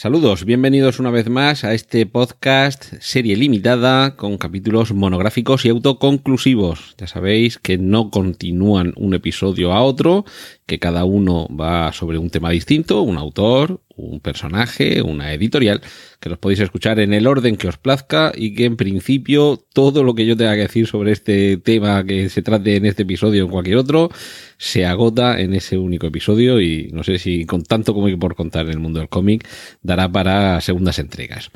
Saludos, bienvenidos una vez más a este podcast serie limitada con capítulos monográficos y autoconclusivos. Ya sabéis que no continúan un episodio a otro, que cada uno va sobre un tema distinto, un autor, un personaje, una editorial, que los podéis escuchar en el orden que os plazca y que en principio todo lo que yo tenga que decir sobre este tema que se trate en este episodio o en cualquier otro se agota en ese único episodio y no sé si con tanto como hay por contar en el mundo del cómic dará para segundas entregas.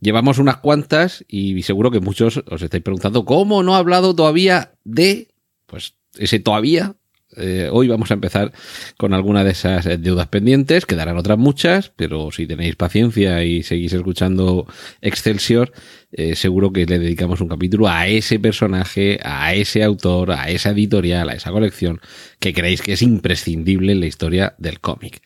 Llevamos unas cuantas y seguro que muchos os estáis preguntando cómo no ha hablado todavía de pues ese todavía eh, hoy vamos a empezar con alguna de esas deudas pendientes, quedarán otras muchas, pero si tenéis paciencia y seguís escuchando Excelsior, eh, seguro que le dedicamos un capítulo a ese personaje, a ese autor, a esa editorial, a esa colección que creéis que es imprescindible en la historia del cómic.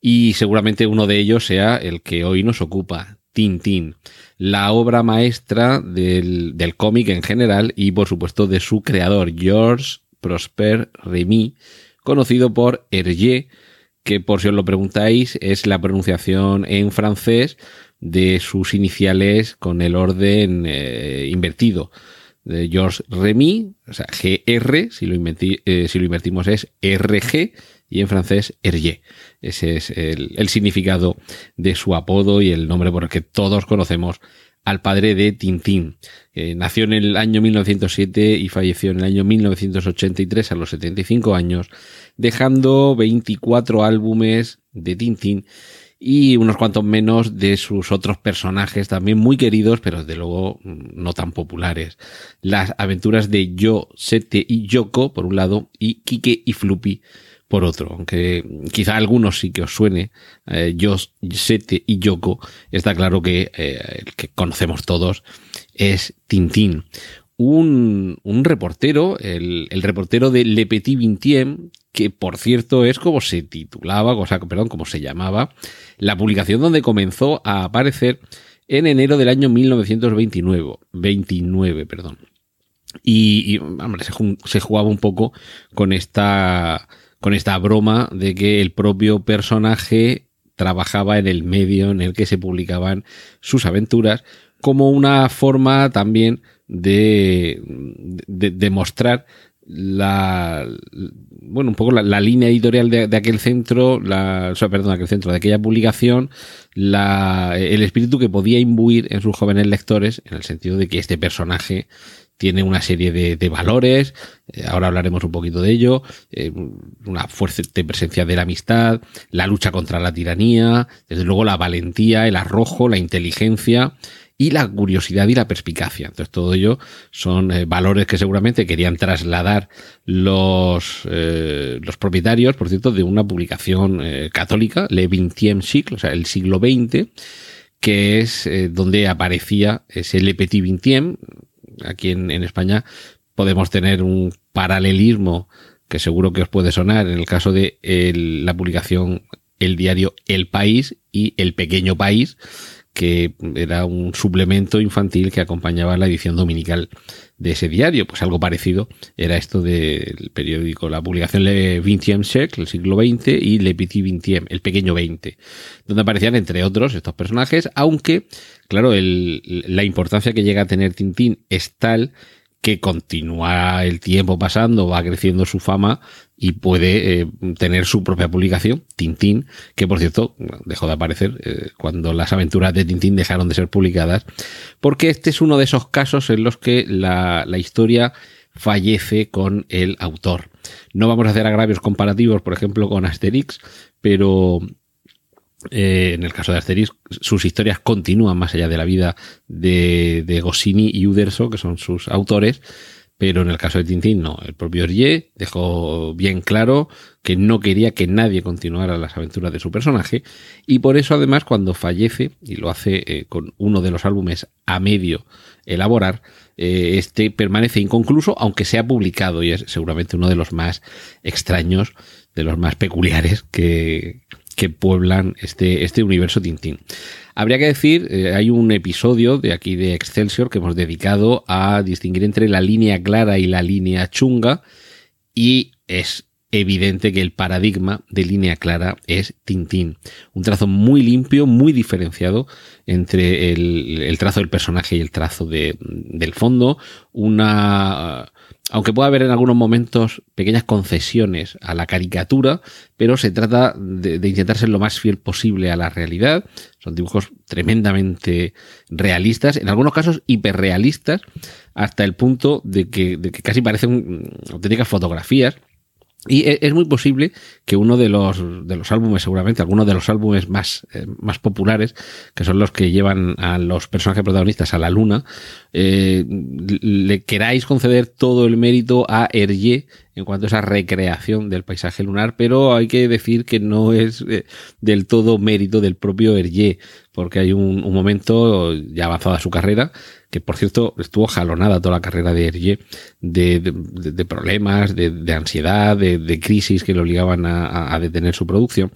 Y seguramente uno de ellos sea el que hoy nos ocupa, Tintín, la obra maestra del, del cómic en general y por supuesto de su creador, George Prosper Remy, conocido por Hergé, que por si os lo preguntáis es la pronunciación en francés de sus iniciales con el orden eh, invertido. De Georges Remy, o sea, GR, si lo, eh, si lo invertimos es RG, y en francés Hergé. Ese es el, el significado de su apodo y el nombre por el que todos conocemos al padre de Tintín. nació en el año 1907 y falleció en el año 1983 a los 75 años, dejando 24 álbumes de Tintín y unos cuantos menos de sus otros personajes también muy queridos, pero desde luego no tan populares. Las aventuras de Yo, Sete y Yoko, por un lado, y Kike y Floopy, por otro, aunque quizá algunos sí que os suene, eh, Sete y Yoko, está claro que eh, el que conocemos todos es Tintín. Un, un reportero, el, el, reportero de Le Petit Vingtième, que por cierto es como se titulaba, o sea, perdón, como se llamaba, la publicación donde comenzó a aparecer en enero del año 1929, 29, perdón. Y, hombre, se jugaba un poco con esta con esta broma de que el propio personaje trabajaba en el medio en el que se publicaban sus aventuras como una forma también de, de, mostrar la bueno un poco la, línea editorial de, aquel centro la o sea, perdón aquel centro de aquella publicación la el espíritu que podía imbuir en sus jóvenes lectores en el sentido de que este personaje tiene una serie de, de valores, eh, ahora hablaremos un poquito de ello, eh, una fuerte presencia de la amistad, la lucha contra la tiranía, desde luego la valentía, el arrojo, la inteligencia y la curiosidad y la perspicacia. Entonces todo ello son eh, valores que seguramente querían trasladar los, los propietarios, por cierto, de una publicación católica, Le XXe siècle, o sea, el siglo XX, que es donde aparecía ese Le Petit Vingtième, aquí en, España podemos tener un paralelismo que seguro que os puede sonar en el caso de la publicación el diario El País y El Pequeño País, que era un suplemento infantil que acompañaba la edición dominical de ese diario. Pues algo parecido era esto del periódico, la publicación Le Vingtième siècle, el siglo XX, y Le Petit Vingtième, el pequeño XX, donde aparecían entre otros estos personajes, aunque, claro, el, la importancia que llega a tener Tintín es tal que continúa el tiempo pasando, va creciendo su fama y puede eh, tener su propia publicación, Tintín, que por cierto dejó de aparecer eh, cuando las aventuras de Tintín dejaron de ser publicadas, porque este es uno de esos casos en los que la, la historia fallece con el autor. No vamos a hacer agravios comparativos, por ejemplo, con Asterix, pero eh, en el caso de Asterix, sus historias continúan más allá de la vida de, de Goscinny y Uderzo, que son sus autores, pero en el caso de Tintín no. El propio Hergé dejó bien claro que no quería que nadie continuara las aventuras de su personaje y por eso además cuando fallece, y lo hace eh, con uno de los álbumes a medio elaborar, eh, este permanece inconcluso aunque sea publicado y es seguramente uno de los más extraños, de los más peculiares que, que pueblan este, este universo Tintín. Habría que decir, eh, hay un episodio de aquí de Excelsior que hemos dedicado a distinguir entre la línea clara y la línea chunga y es evidente que el paradigma de línea clara es Tintín. Un trazo muy limpio, muy diferenciado entre el, trazo del personaje y el trazo del fondo. Una aunque pueda haber en algunos momentos pequeñas concesiones a la caricatura, pero se trata de, intentar ser lo más fiel posible a la realidad. Son dibujos tremendamente realistas, en algunos casos hiperrealistas, hasta el punto de que, de que casi parecen auténticas fotografías. Y e, es muy posible que uno de los, de los álbumes, seguramente, algunos de los álbumes más, eh, más populares, que son los que llevan a los personajes protagonistas a la luna, eh, le queráis conceder todo el mérito a Hergé en cuanto a esa recreación del paisaje lunar, pero hay que decir que no es eh, del todo mérito del propio Hergé, porque hay un, un momento ya avanzado a su carrera que por cierto estuvo jalonada toda la carrera de Hergé de, de, problemas, de, ansiedad, de, crisis que le obligaban a, detener su producción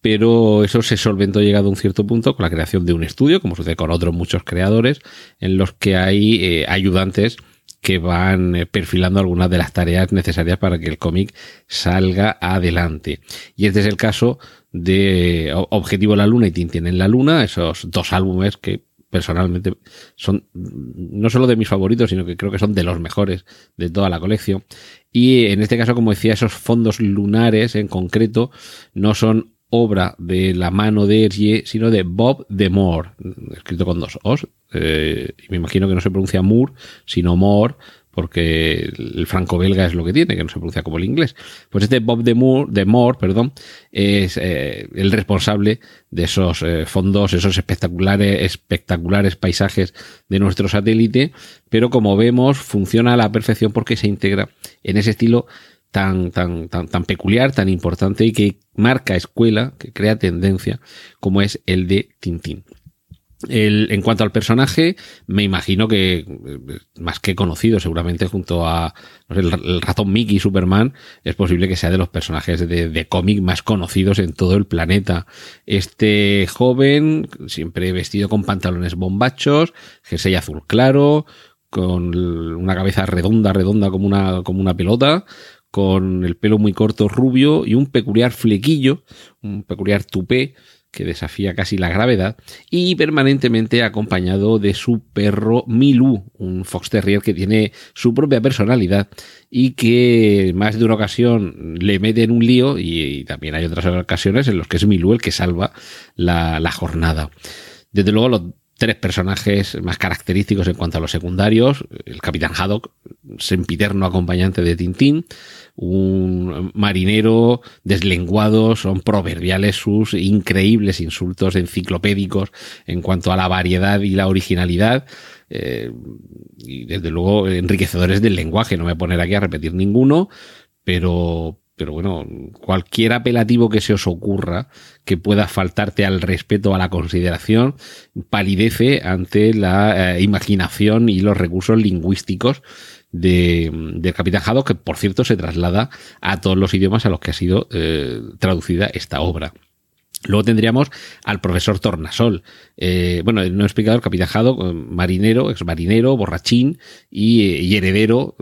pero eso se solventó llegado a un cierto punto con la creación de un estudio, como sucede con otros muchos creadores, en los que hay eh, ayudantes que van eh, perfilando algunas de las tareas necesarias para que el cómic salga adelante. Y este es el caso de Objetivo la Luna y Tintín en la Luna, esos dos álbumes que personalmente son no solo de mis favoritos, sino que creo que son de los mejores de toda la colección. Y en este caso, como decía, esos fondos lunares en concreto no son obra de la mano de Hergé, sino de Bob de Moore, escrito con dos O's. Eh, me imagino que no se pronuncia Moore, sino Moore, porque el franco-belga es lo que tiene, que no se pronuncia como el inglés. Pues este Bob de Moore, de Moore perdón, es eh, el responsable de esos eh, fondos, esos espectaculares, espectaculares paisajes de nuestro satélite, pero como vemos funciona a la perfección porque se integra en ese estilo tan, tan, tan, tan peculiar, tan importante y que marca escuela, que crea tendencia, como es el de Tintín. En cuanto al personaje, me imagino que eh, más que conocido, seguramente junto a el, ratón Mickey Superman, es posible que sea de los personajes de, de cómic más conocidos en todo el planeta. Este joven, siempre vestido con pantalones bombachos, jersey azul claro, con una cabeza redonda, redonda como una, como una pelota, con el pelo muy corto rubio y un peculiar flequillo, un peculiar tupé que desafía casi la gravedad, y permanentemente acompañado de su perro Milú, un fox terrier que tiene su propia personalidad y que más de una ocasión le mete en un lío y, también hay otras ocasiones en las que es Milú el que salva la, la jornada. Desde luego los tres personajes más característicos en cuanto a los secundarios. El Capitán Haddock, sempiterno acompañante de Tintín, un marinero deslenguado, son proverbiales sus increíbles insultos enciclopédicos en cuanto a la variedad y la originalidad. Eh, y desde luego enriquecedores del lenguaje, no me voy a poner aquí a repetir ninguno, pero, pero bueno, cualquier apelativo que se os ocurra que pueda faltarte al respeto, a la consideración, palidece ante la eh, imaginación y los recursos lingüísticos de, del Capitán que por cierto se traslada a todos los idiomas a los que ha sido eh, traducida esta obra. Luego tendríamos al profesor Tornasol. Eh, bueno, no he explicado el capitán eh, marinero, ex marinero, borrachín y, heredero,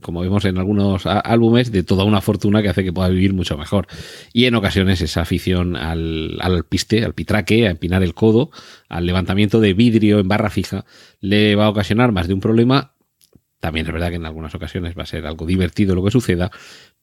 como vemos en algunos álbumes, de toda una fortuna que hace que pueda vivir mucho mejor. Y en ocasiones esa afición al, al piste, al pitraque, a empinar el codo, al levantamiento de vidrio en barra fija, le va a ocasionar más de un problema también es verdad que en algunas ocasiones va a ser algo divertido lo que suceda,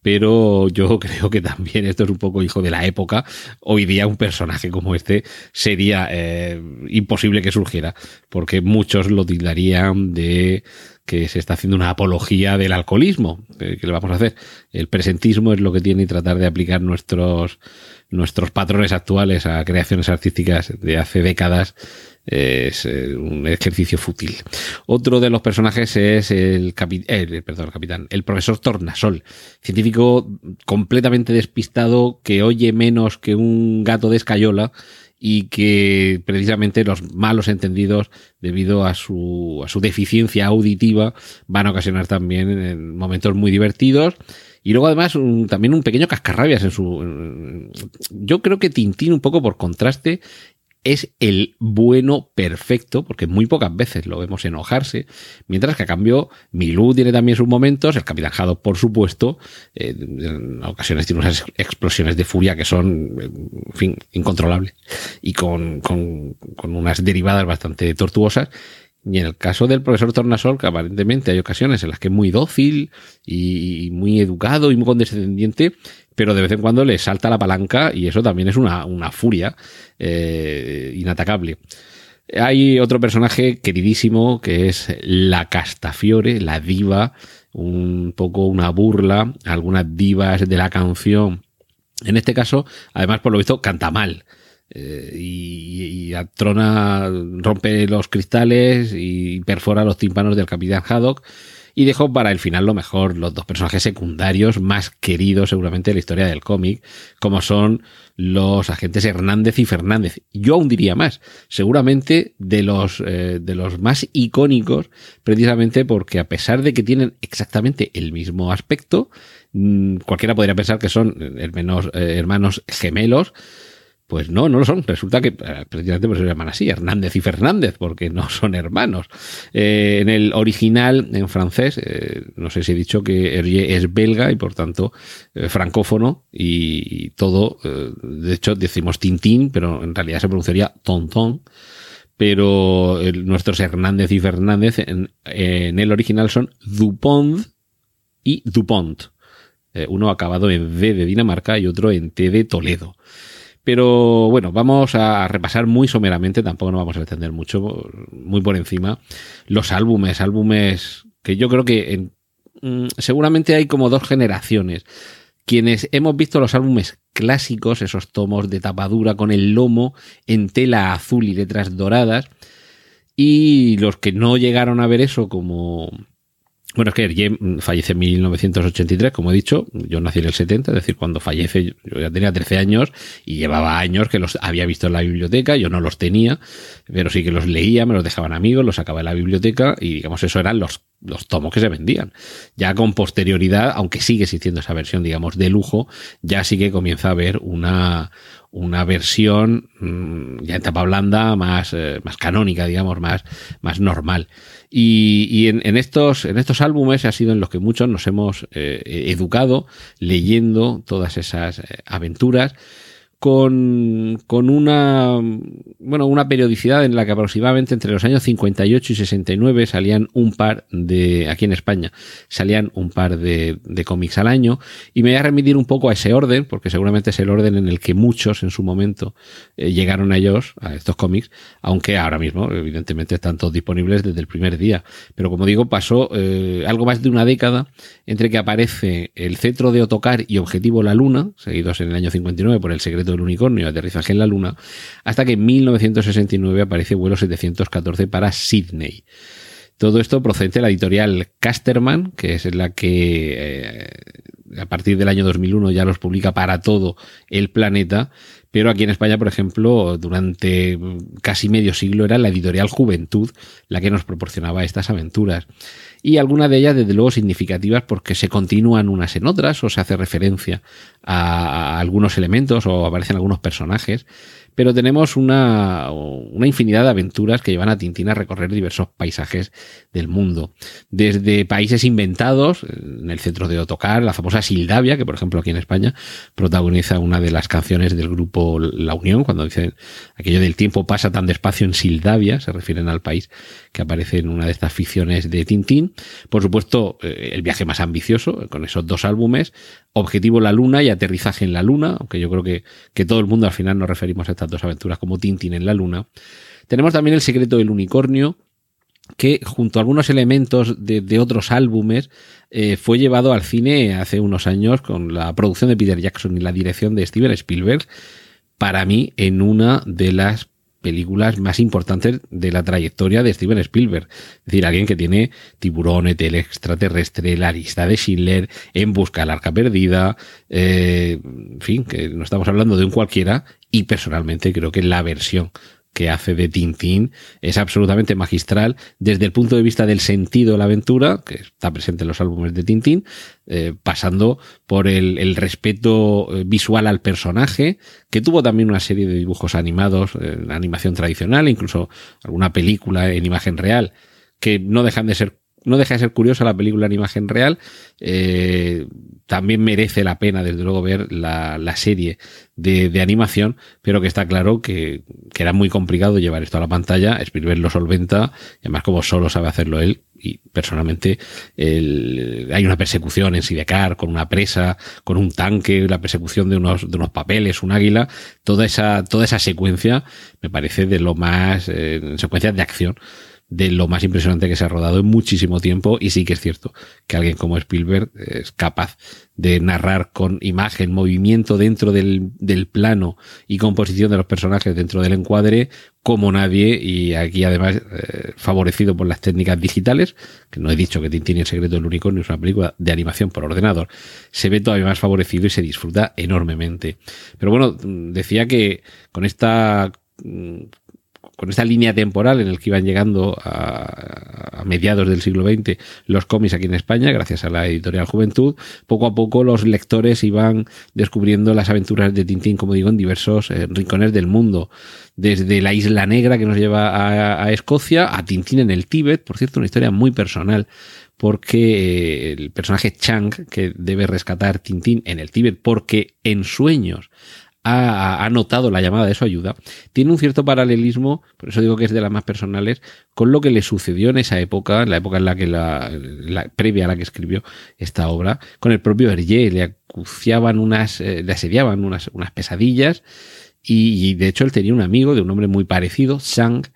pero yo creo que también esto es un poco hijo de la época. Hoy día un personaje como este sería eh, imposible que surgiera, porque muchos lo tildarían de que se está haciendo una apología del alcoholismo. ¿Qué, le vamos a hacer? El presentismo es lo que tiene y tratar de aplicar nuestros, nuestros patrones actuales a creaciones artísticas de hace décadas es eh, un ejercicio fútil. Otro de los personajes es el, eh, perdón, capitán, el profesor Tornasol, científico completamente despistado que oye menos que un gato de escayola y que precisamente los malos entendidos debido a su, a su deficiencia auditiva van a ocasionar también en momentos muy divertidos y luego además también un pequeño cascarrabias en su... yo creo que Tintín un poco por contraste es el bueno perfecto, porque muy pocas veces lo vemos enojarse, mientras que a cambio Milú tiene también sus momentos, el Capitán Haddock por supuesto, eh, en ocasiones tiene unas explosiones de furia que son, en fin, incontrolables y con, con unas derivadas bastante tortuosas. Y en el caso del profesor Tornasol, que aparentemente hay ocasiones en las que es muy dócil y muy educado y muy condescendiente, pero de vez en cuando le salta la palanca y eso también es una, una furia eh, inatacable. Hay otro personaje queridísimo que es la Castafiore, la diva, un poco una burla, algunas divas de la canción. En este caso, además, por lo visto, canta mal. Eh, y, y Trona rompe los cristales y perfora los tímpanos del capitán Haddock y dejo para el final lo mejor, los dos personajes secundarios más queridos seguramente de la historia del cómic, como son los agentes Hernández y Fernández. Yo aún diría más, seguramente de los, eh, de los más icónicos, precisamente porque a pesar de que tienen exactamente el mismo aspecto, mm, cualquiera podría pensar que son eh, hermanos gemelos, pues no, no lo son. Resulta que eh, precisamente por se llaman así, Hernández y Fernández, porque no son hermanos. Eh, en el original, en francés, eh, no sé si he dicho que Hergé es belga y por tanto francófono y, todo, de hecho decimos Tintín, pero en realidad se pronunciaría Tonton. Pero nuestros Hernández y Fernández en, en, el original son Dupont y Dupont. uno acabado en D de Dinamarca y otro en T de Toledo. Pero bueno, vamos a repasar muy someramente, tampoco nos vamos a extender mucho, muy por encima, los álbumes, álbumes que yo creo que en, mm, seguramente hay como dos generaciones. Quienes hemos visto los álbumes clásicos, esos tomos de tapadura con el lomo en tela azul y letras doradas, y los que no llegaron a ver eso como bueno, es que Hergé fallece en 1983, como he dicho, yo nací en el 70, es decir, cuando fallece yo ya tenía 13 años y llevaba años que los había visto en la biblioteca, yo no los tenía, pero sí que los leía, me los dejaban amigos, los sacaba de la biblioteca y digamos eso eran los, los tomos que se vendían. Ya con posterioridad, aunque sigue existiendo esa versión, digamos, de lujo, ya sí que comienza a haber una, una versión mm, ya en tapa blanda más, eh, más canónica, digamos, más, más normal. Y, en, estos, en estos álbumes ha sido en los que muchos nos hemos eh, educado leyendo todas esas eh, aventuras con, una, bueno, una periodicidad en la que aproximadamente entre los años 58 y 69 salían un par de, aquí en España, salían un par de, de cómics al año y me voy a remitir un poco a ese orden, porque seguramente es el orden en el que muchos en su momento eh, llegaron a ellos, a estos cómics, aunque ahora mismo evidentemente están todos disponibles desde el primer día. Pero como digo, pasó eh, algo más de una década entre que aparece el cetro de Otocar y Objetivo la Luna, seguidos en el año 59 por el secreto del unicornio, aterrizaje en la Luna, hasta que en 1969 aparece vuelo 714 para Sydney. Todo esto procede de la editorial Casterman, que es la que eh, a partir del año 2001 ya los publica para todo el planeta, pero aquí en España, por ejemplo, durante casi medio siglo era la editorial Juventud la que nos proporcionaba estas aventuras y algunas de ellas desde luego significativas porque se continúan unas en otras o se hace referencia a, algunos elementos o aparecen algunos personajes, pero tenemos una, una infinidad de aventuras que llevan a Tintín a recorrer diversos paisajes del mundo, desde países inventados, en el centro de Otocar, la famosa Sildavia, que por ejemplo aquí en España protagoniza una de las canciones del grupo La Unión, cuando dicen aquello del tiempo pasa tan despacio en Sildavia, se refieren al país que aparece en una de estas ficciones de Tintín. Por supuesto, eh, el viaje más ambicioso, con esos dos álbumes, Objetivo la Luna y Aterrizaje en la Luna, aunque yo creo que, que todo el mundo al final nos referimos a dos aventuras como Tintín en la Luna. Tenemos también El secreto del unicornio, que junto a algunos elementos de, otros álbumes eh, fue llevado al cine hace unos años con la producción de Peter Jackson y la dirección de Steven Spielberg, para mí en una de las películas más importantes de la trayectoria de Steven Spielberg. Es decir, alguien que tiene Tiburones, El extraterrestre, La lista de Schindler, En busca del arca perdida, eh, en fin, que no estamos hablando de un cualquiera y personalmente creo que la versión que hace de Tintín es absolutamente magistral desde el punto de vista del sentido de la aventura, que está presente en los álbumes de Tintín, eh, pasando por el, respeto eh, visual al personaje, que tuvo también una serie de dibujos animados, en animación tradicional, incluso alguna película en imagen real, que no dejan de ser no deja de ser curiosa la película en imagen real. Eh, también merece la pena, desde luego, ver la, serie de, animación, pero que está claro que, era muy complicado llevar esto a la pantalla. Spielberg lo solventa, además, como solo sabe hacerlo él, y personalmente hay una persecución en Sidecar con una presa, con un tanque, la persecución de unos, de unos papeles, un águila, toda esa, toda esa secuencia me parece de lo más, eh, secuencias de acción de lo más impresionante que se ha rodado en muchísimo tiempo y sí que es cierto que alguien como Spielberg es capaz de narrar con imagen, movimiento dentro del, del plano y composición de los personajes dentro del encuadre como nadie y aquí además eh, favorecido por las técnicas digitales, que no he dicho que Tintín y el secreto del unicornio es una película de animación por ordenador, se ve todavía más favorecido y se disfruta enormemente. Pero bueno, decía que con esta con esta línea temporal en el que iban llegando a, mediados del siglo XX los cómics aquí en España, gracias a la editorial Juventud, poco a poco los lectores iban descubriendo las aventuras de Tintín, como digo, en diversos eh, rincones del mundo. Desde la Isla Negra que nos lleva a, a Escocia, a Tintín en el Tíbet, por cierto, una historia muy personal porque eh, el personaje Chang, que debe rescatar Tintín en el Tíbet, porque en sueños ha, notado la llamada de su ayuda, tiene un cierto paralelismo, por eso digo que es de las más personales, con lo que le sucedió en esa época, en la época en la que la, previa a la que escribió esta obra, con el propio Hergé, le acuciaban unas, eh, le asediaban unas, unas pesadillas, y, de hecho él tenía un amigo de un nombre muy parecido, Shang,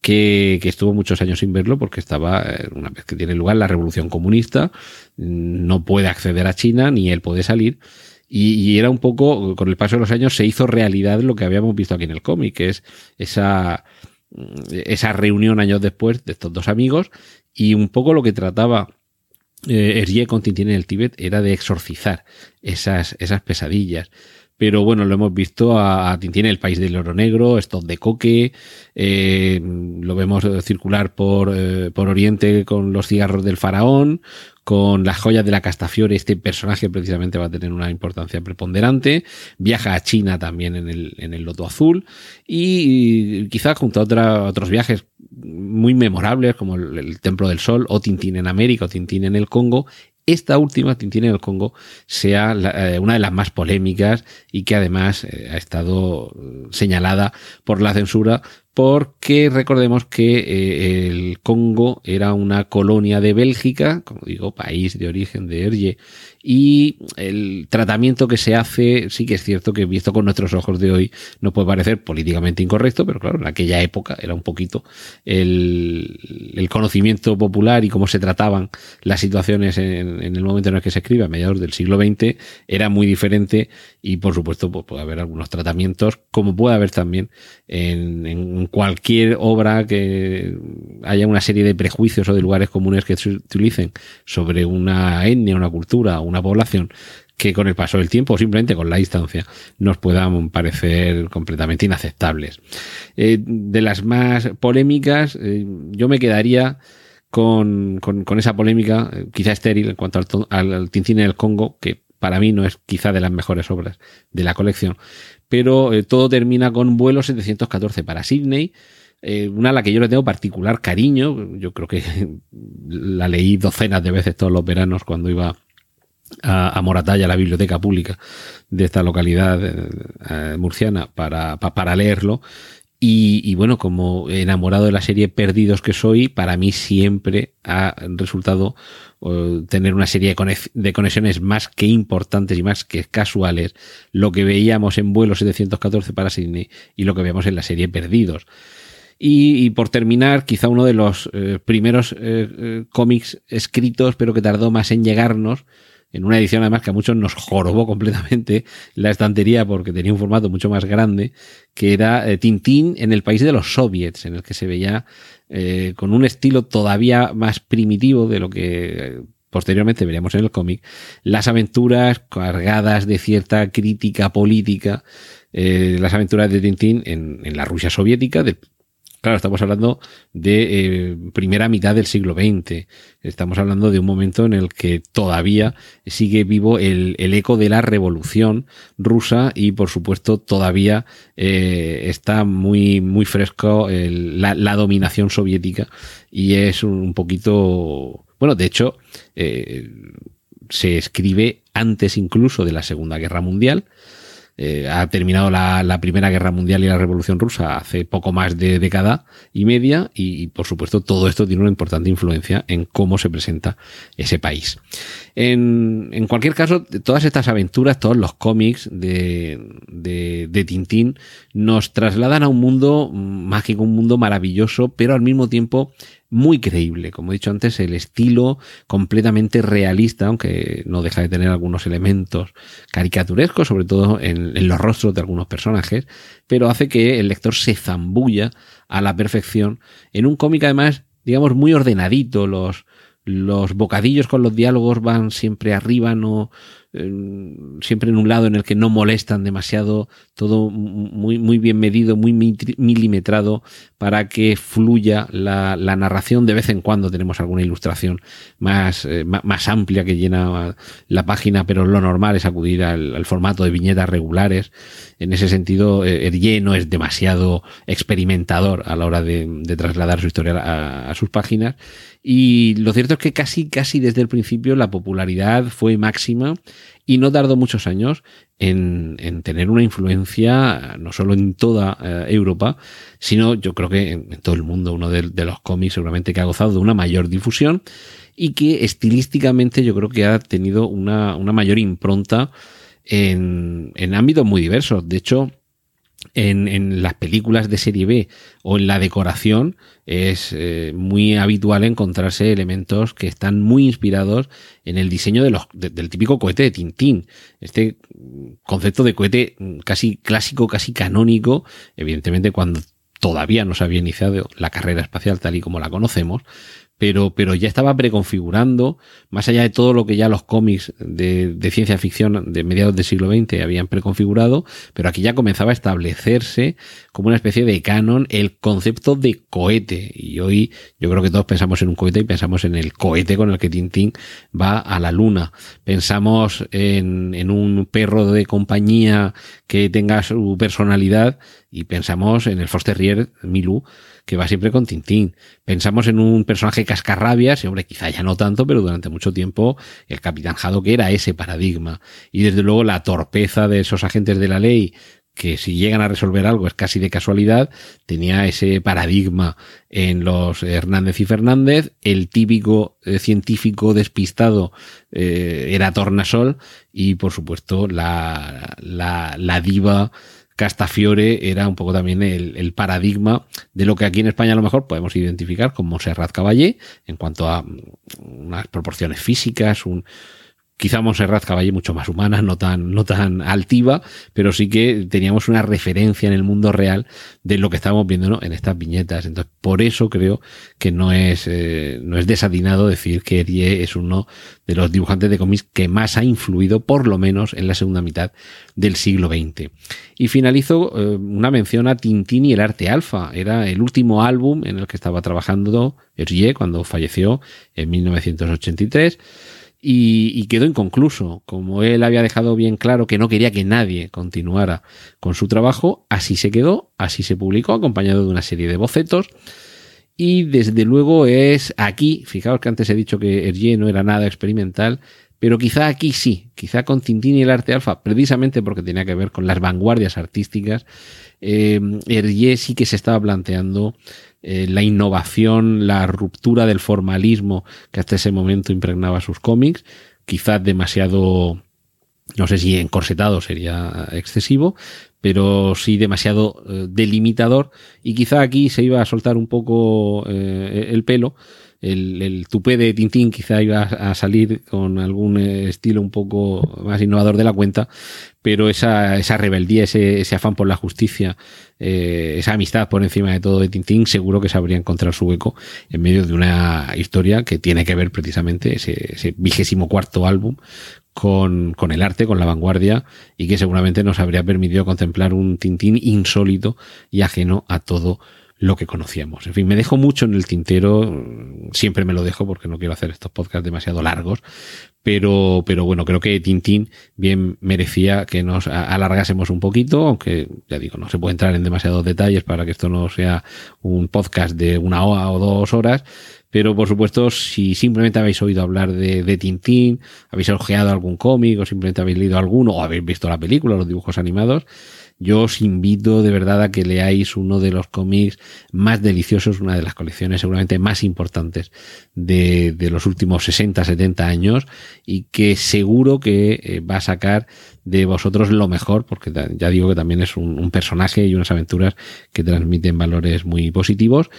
que, que, estuvo muchos años sin verlo porque estaba, eh, una vez que tiene lugar la revolución comunista, no puede acceder a China ni él puede salir y, era un poco, con el paso de los años, se hizo realidad lo que habíamos visto aquí en el cómic, que es esa, esa reunión años después de estos dos amigos y un poco lo que trataba eh, Hergé con Tintín en el Tíbet era de exorcizar esas, esas pesadillas. Pero bueno, lo hemos visto a, Tintín el país del oro negro, estos de coque, eh, lo vemos circular por, eh, por Oriente con los cigarros del faraón, con las joyas de la Castafiore, este personaje precisamente va a tener una importancia preponderante. Viaja a China también en el, en el Loto Azul. Y, quizás junto a otros viajes muy memorables como el, Templo del Sol o Tintín en América o Tintín en el Congo, esta última, Tintín en el Congo, sea eh, una de las más polémicas y que además eh, ha estado señalada por la censura porque recordemos que eh, el Congo era una colonia de Bélgica, como digo, país de origen de Hergé, y el tratamiento que se hace, sí que es cierto que visto con nuestros ojos de hoy no puede parecer políticamente incorrecto, pero claro, en aquella época era un poquito el, conocimiento popular y cómo se trataban las situaciones en, el momento en el que se escribe, a mediados del siglo XX, era muy diferente y por supuesto pues, puede haber algunos tratamientos, como puede haber también en, en cualquier obra que haya una serie de prejuicios o de lugares comunes que se utilicen sobre una etnia, una cultura, una población, que con el paso del tiempo o simplemente con la distancia nos puedan parecer completamente inaceptables. Eh, de las más polémicas, eh, yo me quedaría con, con, esa polémica, eh, quizá estéril en cuanto al, al Tintín en el Congo, que para mí no es quizá de las mejores obras de la colección, pero eh, todo termina con vuelo 714 para Sydney, eh, una a la que yo le tengo particular cariño, yo creo que la leí docenas de veces todos los veranos cuando iba a, Moratalla, la biblioteca pública de esta localidad eh, murciana, para, para leerlo. Y, bueno, como enamorado de la serie Perdidos que soy, para mí siempre ha resultado tener una serie de conexiones más que importantes y más que casuales, lo que veíamos en vuelo 714 para Sydney y lo que vemos en la serie Perdidos. Y, por terminar, quizá uno de los eh, primeros eh, eh, cómics escritos, pero que tardó más en llegarnos, en una edición además que a muchos nos jorobó completamente la estantería porque tenía un formato mucho más grande, que era eh, Tintín en el país de los soviets, en el que se veía eh, con un estilo todavía más primitivo de lo que eh, posteriormente veríamos en el cómic, las aventuras cargadas de cierta crítica política, las aventuras de Tintín en, en la Rusia soviética Claro, estamos hablando de eh, primera mitad del siglo XX. Estamos hablando de un momento en el que todavía sigue vivo el, eco de la revolución rusa y, por supuesto, todavía eh, está muy, muy fresco la, dominación soviética y es un, poquito. Bueno, de hecho, eh, se escribe antes incluso de la Segunda Guerra Mundial. Eh, ha terminado la, Primera Guerra Mundial y la Revolución Rusa hace poco más de década y media y, por supuesto todo esto tiene una importante influencia en cómo se presenta ese país. En, cualquier caso, todas estas aventuras, todos los cómics de, de, de Tintín nos trasladan a un mundo mágico, un mundo maravilloso, pero al mismo tiempo muy creíble. Como he dicho antes, el estilo completamente realista, aunque no deja de tener algunos elementos caricaturescos, sobre todo en, los rostros de algunos personajes, pero hace que el lector se zambulla a la perfección en un cómic además, digamos, muy ordenadito. Los, los bocadillos con los diálogos van siempre arriba, no, siempre en un lado en el que no molestan demasiado, todo muy, muy bien medido, muy milimetrado para que fluya la, narración. De vez en cuando tenemos alguna ilustración más, eh, más amplia que llena la página, pero lo normal es acudir al, formato de viñetas regulares. En ese sentido, eh, Hergé no es demasiado experimentador a la hora de, trasladar su historia a sus páginas. Y lo cierto es que casi, casi desde el principio la popularidad fue máxima y no tardó muchos años en, tener una influencia no solo en toda eh, Europa, sino yo creo que en, todo el mundo, uno de, los cómics seguramente que ha gozado de una mayor difusión y que estilísticamente yo creo que ha tenido una, mayor impronta en, en ámbitos muy diversos. De hecho, en, las películas de serie B o en la decoración es eh, muy habitual encontrarse elementos que están muy inspirados en el diseño del típico cohete de Tintín. Este concepto de cohete casi clásico, casi canónico, evidentemente cuando todavía no se había iniciado la carrera espacial tal y como la conocemos, pero, pero ya estaba preconfigurando, más allá de todo lo que ya los cómics de, ciencia ficción de mediados del siglo XX habían preconfigurado, pero aquí ya comenzaba a establecerse como una especie de canon el concepto de cohete. Y hoy yo creo que todos pensamos en un cohete y pensamos en el cohete con el que Tintín va a la luna. Pensamos en, en un perro de compañía que tenga su personalidad y pensamos en el Foster Milú que va siempre con Tintín. Pensamos en un personaje cascarrabias, y hombre, quizá ya no tanto, pero durante mucho tiempo el Capitán que era ese paradigma. Y desde luego la torpeza de esos agentes de la ley que si llegan a resolver algo es casi de casualidad, tenía ese paradigma en los Hernández y Fernández, el típico eh, científico despistado eh, era Tornasol y por supuesto la, la diva Castafiore era un poco también el, paradigma de lo que aquí en España a lo mejor podemos identificar como Serrat Caballé en cuanto a mm, unas proporciones físicas, un, quizá Montserrat Caballé mucho más humana, no tan, no tan altiva, pero sí que teníamos una referencia en el mundo real de lo que estábamos viendo en estas viñetas. Entonces, por eso creo que no es, eh, no es desatinado decir que Erie es uno de los dibujantes de cómics que más ha influido, por lo menos en la segunda mitad del siglo XX. Y finalizo eh, una mención a Tintín y el arte alfa. Era el último álbum en el que estaba trabajando Hergé cuando falleció en 1983 y, quedó inconcluso. Como él había dejado bien claro que no quería que nadie continuara con su trabajo, así se quedó, así se publicó, acompañado de una serie de bocetos. Y desde luego es aquí, fijaos que antes he dicho que Hergé no era nada experimental, Pero quizá aquí sí, quizá con Tintín y el arte alfa, precisamente porque tenía que ver con las vanguardias artísticas, eh, Hergé sí que se estaba planteando eh, la innovación, la ruptura del formalismo que hasta ese momento impregnaba sus cómics, quizás demasiado, no sé si encorsetado sería excesivo, pero sí demasiado eh, delimitador y quizá aquí se iba a soltar un poco eh, el pelo. El, tupé de Tintín quizá iba a salir con algún estilo un poco más innovador de la cuenta, pero esa, esa rebeldía, ese, afán por la justicia, eh, esa amistad por encima de todo de Tintín, seguro que sabría encontrar su hueco en medio de una historia que tiene que ver precisamente ese, ese vigésimo cuarto álbum con, con, el arte, con la vanguardia y que seguramente nos habría permitido contemplar un Tintín insólito y ajeno a todo lo que conocíamos. En fin, me dejo mucho en el tintero, siempre me lo dejo porque no quiero hacer estos podcasts demasiado largos, pero, pero bueno, creo que Tintín bien merecía que nos alargásemos un poquito, aunque ya digo, no se puede entrar en demasiados detalles para que esto no sea un podcast de una hora o dos horas, pero por supuesto, si simplemente habéis oído hablar de, Tintín, habéis ojeado algún cómic o simplemente habéis leído alguno o habéis visto la película, los dibujos animados, yo os invito de verdad a que leáis uno de los cómics más deliciosos, una de las colecciones seguramente más importantes de, de los últimos 60, 70 años y que seguro que eh, va a sacar de vosotros lo mejor, porque ya digo que también es un personaje y unas aventuras que transmiten valores muy positivos.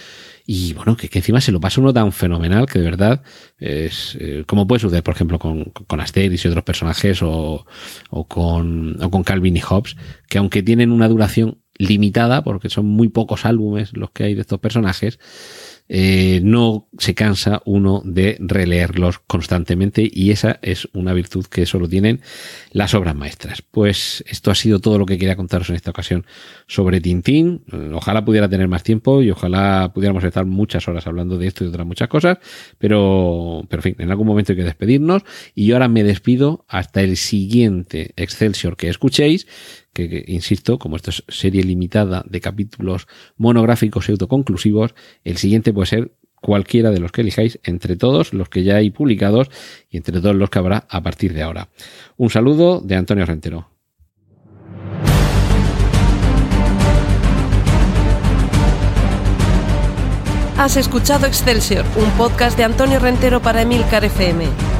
Y bueno, que, encima se lo pasa uno tan fenomenal que de verdad es eh, como puede suceder, por ejemplo, con, con y otros personajes o, o, con, o con Calvin y Hobbes, que aunque tienen una duración limitada, porque son muy pocos álbumes los que hay de estos personajes, eh, no se cansa uno de releerlos constantemente y esa es una virtud que solo tienen las obras maestras. Pues esto ha sido todo lo que quería contaros en esta ocasión sobre Tintín. Ojalá pudiera tener más tiempo y ojalá pudiéramos estar muchas horas hablando de esto y otras muchas cosas, pero, pero en fin, en algún momento hay que despedirnos y yo ahora me despido hasta el siguiente Excelsior que escuchéis insisto, como esto es serie limitada de capítulos monográficos y autoconclusivos, el siguiente puede ser cualquiera de los que elijáis entre todos los que ya hay publicados y entre todos los que habrá a partir de ahora. Un saludo de Antonio Rentero. Has escuchado Excelsior, un podcast de Antonio Rentero para Emilcar FM.